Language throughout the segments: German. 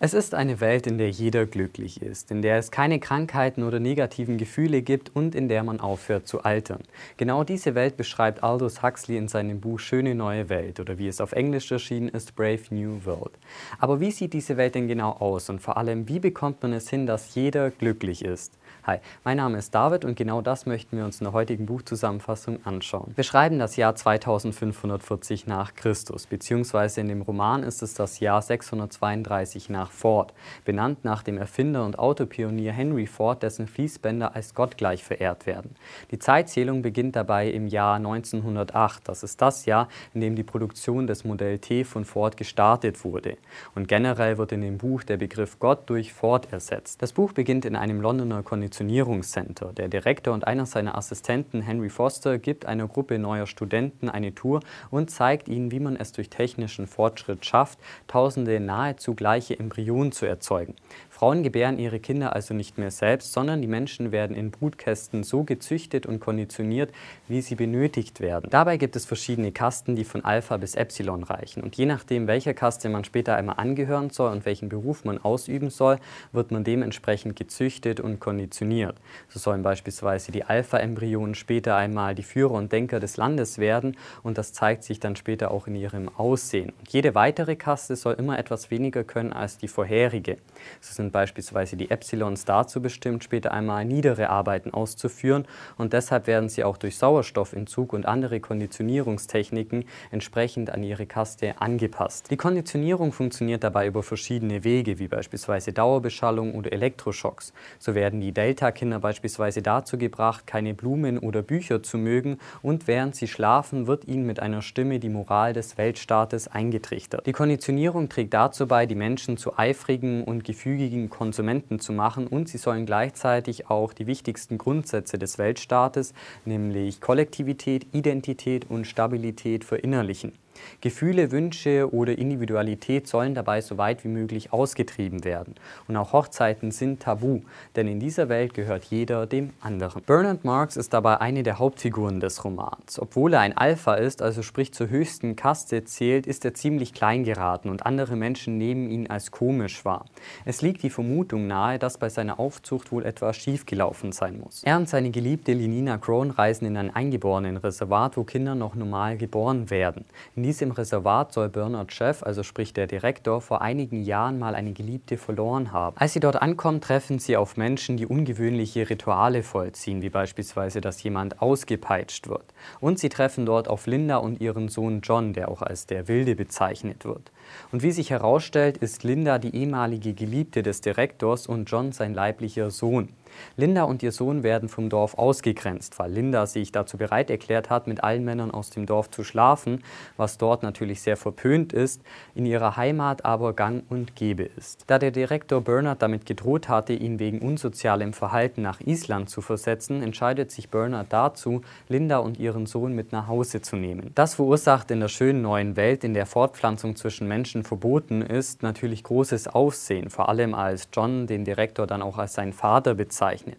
Es ist eine Welt, in der jeder glücklich ist, in der es keine Krankheiten oder negativen Gefühle gibt und in der man aufhört zu altern. Genau diese Welt beschreibt Aldous Huxley in seinem Buch Schöne neue Welt oder wie es auf Englisch erschienen ist, Brave New World. Aber wie sieht diese Welt denn genau aus und vor allem, wie bekommt man es hin, dass jeder glücklich ist? Hi, mein Name ist David und genau das möchten wir uns in der heutigen Buchzusammenfassung anschauen. Wir schreiben das Jahr 2540 nach Christus, beziehungsweise in dem Roman ist es das Jahr 632 nach Ford, benannt nach dem Erfinder und Autopionier Henry Ford, dessen Fließbänder als gottgleich verehrt werden. Die Zeitzählung beginnt dabei im Jahr 1908. Das ist das Jahr, in dem die Produktion des Modell T von Ford gestartet wurde. Und generell wird in dem Buch der Begriff Gott durch Ford ersetzt. Das Buch beginnt in einem Londoner Kondition Positionierungscenter. Der Direktor und einer seiner Assistenten, Henry Foster, gibt einer Gruppe neuer Studenten eine Tour und zeigt ihnen, wie man es durch technischen Fortschritt schafft, tausende nahezu gleiche Embryonen zu erzeugen. Frauen gebären ihre Kinder also nicht mehr selbst, sondern die Menschen werden in Brutkästen so gezüchtet und konditioniert, wie sie benötigt werden. Dabei gibt es verschiedene Kasten, die von Alpha bis Epsilon reichen. Und je nachdem, welcher Kaste man später einmal angehören soll und welchen Beruf man ausüben soll, wird man dementsprechend gezüchtet und konditioniert. So sollen beispielsweise die Alpha-Embryonen später einmal die Führer und Denker des Landes werden und das zeigt sich dann später auch in ihrem Aussehen. Und jede weitere Kaste soll immer etwas weniger können als die vorherige. So sind beispielsweise die Epsilons dazu bestimmt, später einmal niedere Arbeiten auszuführen und deshalb werden sie auch durch Sauerstoffinzug und andere Konditionierungstechniken entsprechend an ihre Kaste angepasst. Die Konditionierung funktioniert dabei über verschiedene Wege, wie beispielsweise Dauerbeschallung oder Elektroschocks. So werden die Delta-Kinder beispielsweise dazu gebracht, keine Blumen oder Bücher zu mögen und während sie schlafen, wird ihnen mit einer Stimme die Moral des Weltstaates eingetrichtert. Die Konditionierung trägt dazu bei, die Menschen zu eifrigen und gefügigen mündigen Konsumenten zu machen und sie sollen gleichzeitig auch die wichtigsten Grundsätze des Weltstaates, nämlich Kollektivität, Identität und Stabilität verinnerlichen. Gefühle, Wünsche oder Individualität sollen dabei so weit wie möglich ausgetrieben werden. Und auch Hochzeiten sind tabu, denn in dieser Welt gehört jeder dem anderen. Bernard Marx ist dabei eine der Hauptfiguren des Romans. Obwohl er ein Alpha ist, also sprich zur höchsten Kaste zählt, ist er ziemlich klein geraten und andere Menschen nehmen ihn als komisch wahr. Es liegt die Vermutung nahe, dass bei seiner Aufzucht wohl etwas schiefgelaufen sein muss. Er und seine geliebte Lenina Crone reisen in ein eingeborenen Reservat, wo Kinder noch normal geboren werden. In diesem Reservat soll Bernard Chef, also sprich der Direktor, vor einigen Jahren mal eine Geliebte verloren haben. Als sie dort ankommen, treffen sie auf Menschen, die ungewöhnliche Rituale vollziehen, wie beispielsweise, dass jemand ausgepeitscht wird. Und sie treffen dort auf Linda und ihren Sohn John, der auch als der Wilde bezeichnet wird. Und wie sich herausstellt, ist Linda die ehemalige Geliebte des Direktors und John sein leiblicher Sohn. Linda und ihr Sohn werden vom Dorf ausgegrenzt, weil Linda sich dazu bereit erklärt hat, mit allen Männern aus dem Dorf zu schlafen, was dort natürlich sehr verpönt ist, in ihrer Heimat aber gang und gäbe ist. Da der Direktor Bernard damit gedroht hatte, ihn wegen unsozialem Verhalten nach Island zu versetzen, entscheidet sich Bernard dazu, Linda und ihren Sohn mit nach Hause zu nehmen. Das verursacht in der schönen neuen Welt, in der Fortpflanzung zwischen Menschen verboten ist, natürlich großes Aufsehen, vor allem als John den Direktor dann auch als seinen Vater bezeichnet bezeichnet.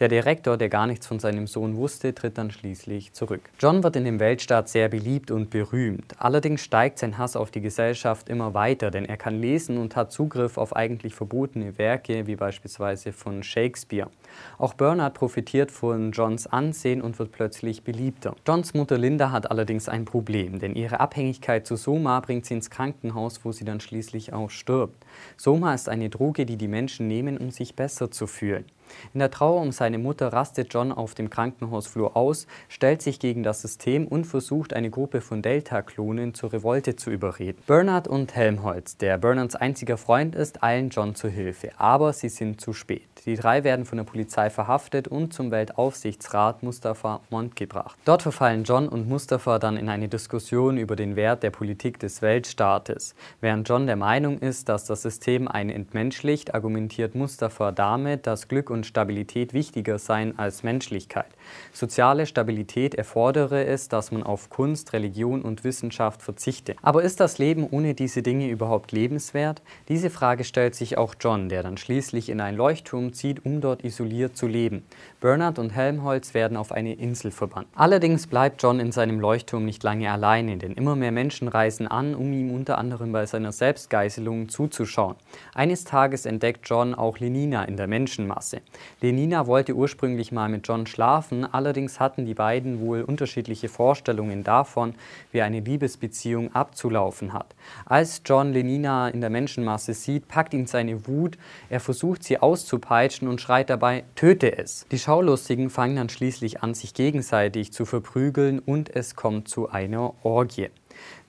Der Direktor, der gar nichts von seinem Sohn wusste, tritt dann schließlich zurück. John wird in dem Weltstaat sehr beliebt und berühmt. Allerdings steigt sein Hass auf die Gesellschaft immer weiter, denn er kann lesen und hat Zugriff auf eigentlich verbotene Werke, wie beispielsweise von Shakespeare. Auch Bernard profitiert von Johns Ansehen und wird plötzlich beliebter. Johns Mutter Linda hat allerdings ein Problem, denn ihre Abhängigkeit zu Soma bringt sie ins Krankenhaus, wo sie dann schließlich auch stirbt. Soma ist eine Droge, die die Menschen nehmen, um sich besser zu fühlen. In der Trauer um seine Mutter rastet John auf dem Krankenhausflur aus, stellt sich gegen das System und versucht, eine Gruppe von Delta-Klonen zur Revolte zu überreden. Bernard und Helmholtz, der Bernards einziger Freund ist, eilen John zu Hilfe, aber sie sind zu spät. Die drei werden von der Polizei verhaftet und zum Weltaufsichtsrat Mustafa Mont gebracht. Dort verfallen John und Mustafa dann in eine Diskussion über den Wert der Politik des Weltstaates. Während John der Meinung ist, dass das System einen entmenschlicht, argumentiert Mustafa damit, dass Glück und Stabilität wichtiger seien als Menschlichkeit. Soziale Stabilität erfordere es, dass man auf Kunst, Religion und Wissenschaft verzichte. Aber ist das Leben ohne diese Dinge überhaupt lebenswert? Diese Frage stellt sich auch John, der dann schließlich in einen Leuchtturm zieht, um dort isoliert zu leben. Bernard und Helmholtz werden auf eine Insel verbannt. Allerdings bleibt John in seinem Leuchtturm nicht lange alleine, denn immer mehr Menschen reisen an, um ihm unter anderem bei seiner Selbstgeißelung zuzuschauen. Eines Tages entdeckt John auch Lenina in der Menschenmasse. Lenina wollte ursprünglich mal mit John schlafen, allerdings hatten die beiden wohl unterschiedliche Vorstellungen davon, wie eine Liebesbeziehung abzulaufen hat. Als John Lenina in der Menschenmasse sieht, packt ihn seine Wut, er versucht sie auszupeitschen und schreit dabei, töte es. Die Schaulustigen fangen dann schließlich an, sich gegenseitig zu verprügeln und es kommt zu einer Orgie.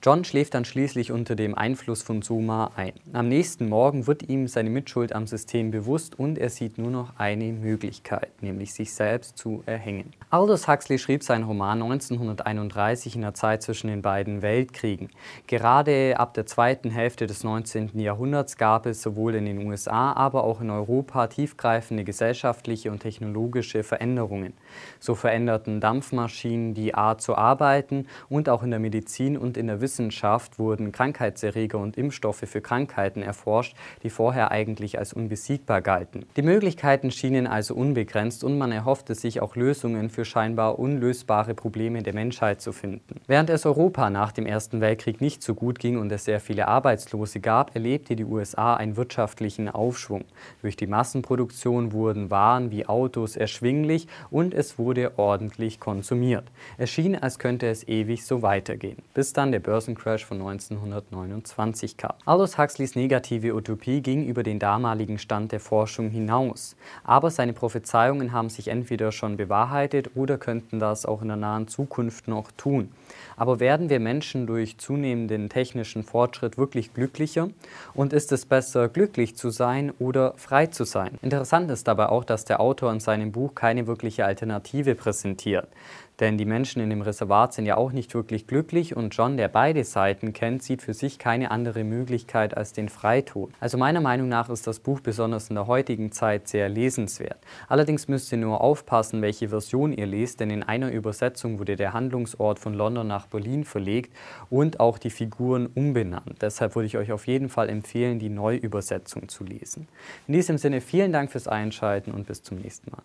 John schläft dann schließlich unter dem Einfluss von Soma ein. Am nächsten Morgen wird ihm seine Mitschuld am System bewusst und er sieht nur noch eine Möglichkeit, nämlich sich selbst zu erhängen. Aldous Huxley schrieb seinen Roman 1931 in der Zeit zwischen den beiden Weltkriegen. Gerade ab der zweiten Hälfte des 19. Jahrhunderts gab es sowohl in den USA, aber auch in Europa tiefgreifende gesellschaftliche und technologische Veränderungen. So veränderten Dampfmaschinen die Art zu arbeiten und auch in der Medizin und in der Wissenschaft Wissenschaft wurden Krankheitserreger und Impfstoffe für Krankheiten erforscht, die vorher eigentlich als unbesiegbar galten. Die Möglichkeiten schienen also unbegrenzt und man erhoffte sich auch Lösungen für scheinbar unlösbare Probleme der Menschheit zu finden. Während es Europa nach dem Ersten Weltkrieg nicht so gut ging und es sehr viele Arbeitslose gab, erlebte die USA einen wirtschaftlichen Aufschwung. Durch die Massenproduktion wurden Waren wie Autos erschwinglich und es wurde ordentlich konsumiert. Es schien, als könnte es ewig so weitergehen, bis dann der Börsen Börsencrash von 1929 kam. Aldous Huxleys negative Utopie ging über den damaligen Stand der Forschung hinaus. Aber seine Prophezeiungen haben sich entweder schon bewahrheitet oder könnten das auch in der nahen Zukunft noch tun. Aber werden wir Menschen durch zunehmenden technischen Fortschritt wirklich glücklicher? Und ist es besser, glücklich zu sein oder frei zu sein? Interessant ist dabei auch, dass der Autor in seinem Buch keine wirkliche Alternative präsentiert. Denn die Menschen in dem Reservat sind ja auch nicht wirklich glücklich und John, der beide Seiten kennt, sieht für sich keine andere Möglichkeit als den Freitod. Also meiner Meinung nach ist das Buch besonders in der heutigen Zeit sehr lesenswert. Allerdings müsst ihr nur aufpassen, welche Version ihr lest, denn in einer Übersetzung wurde der Handlungsort von London nach Berlin verlegt und auch die Figuren umbenannt. Deshalb würde ich euch auf jeden Fall empfehlen, die Neuübersetzung zu lesen. In diesem Sinne vielen Dank fürs Einschalten und bis zum nächsten Mal.